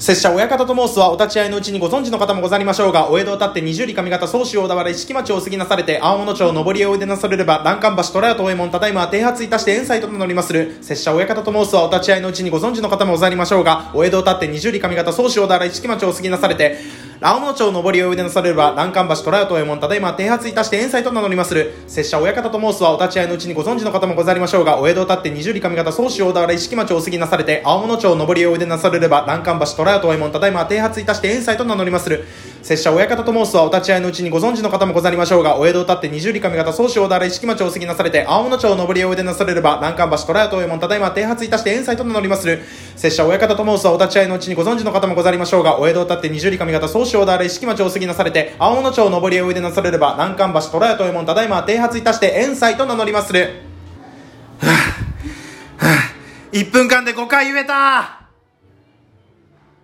拙者親方と申すはお立ち会いのうちにご存知の方もござりましょうが、お江戸を立って二十里上方宗主小田原一木町を過ぎなされて、青物町上りへおいでなされれば、欄干橋虎屋東右衛門ただいま停発いたして遠斎と名乗りまする。拙者親方と申すはお立ち会いのうちにご存知の方もござりましょうが、お江戸を立って二十里上方宗主小田原一木町を過ぎなされて、青物町上りを腕なされれば、欄干橋虎屋東右衛門ただいま停発いたして遠斎と名乗りまする。拙者親方と申すはお立ち会いのうちにご存知の方もござりましょうが、お江戸を立って二十里上方総司大田原石木町を過ぎなされて、青物町上りを腕なされれば、欄干橋虎屋東右衛門ただいま停発いたして遠斎と名乗りまする。拙者親方と申すはお立ち会いのうちにご存知の方もござりましょうが、お江戸を立って二十里上方総司大田原石木町を過ぎなされて、青物町上りを腕なされれば、欄干橋虎屋東右衛門ただいま停発いたして遠斎と名乗りまする。拙者親方と申すはお立ち会いのうちにご存知の方もござりましょうが、お江戸を立って二十里上方総司大田原石木町を過ぎなされて、青野町上りをおいでなされれば、南関橋虎屋というもんただいま停発いたして遠斎と名乗りまする。はぁ、はぁ、1分間で5回言えた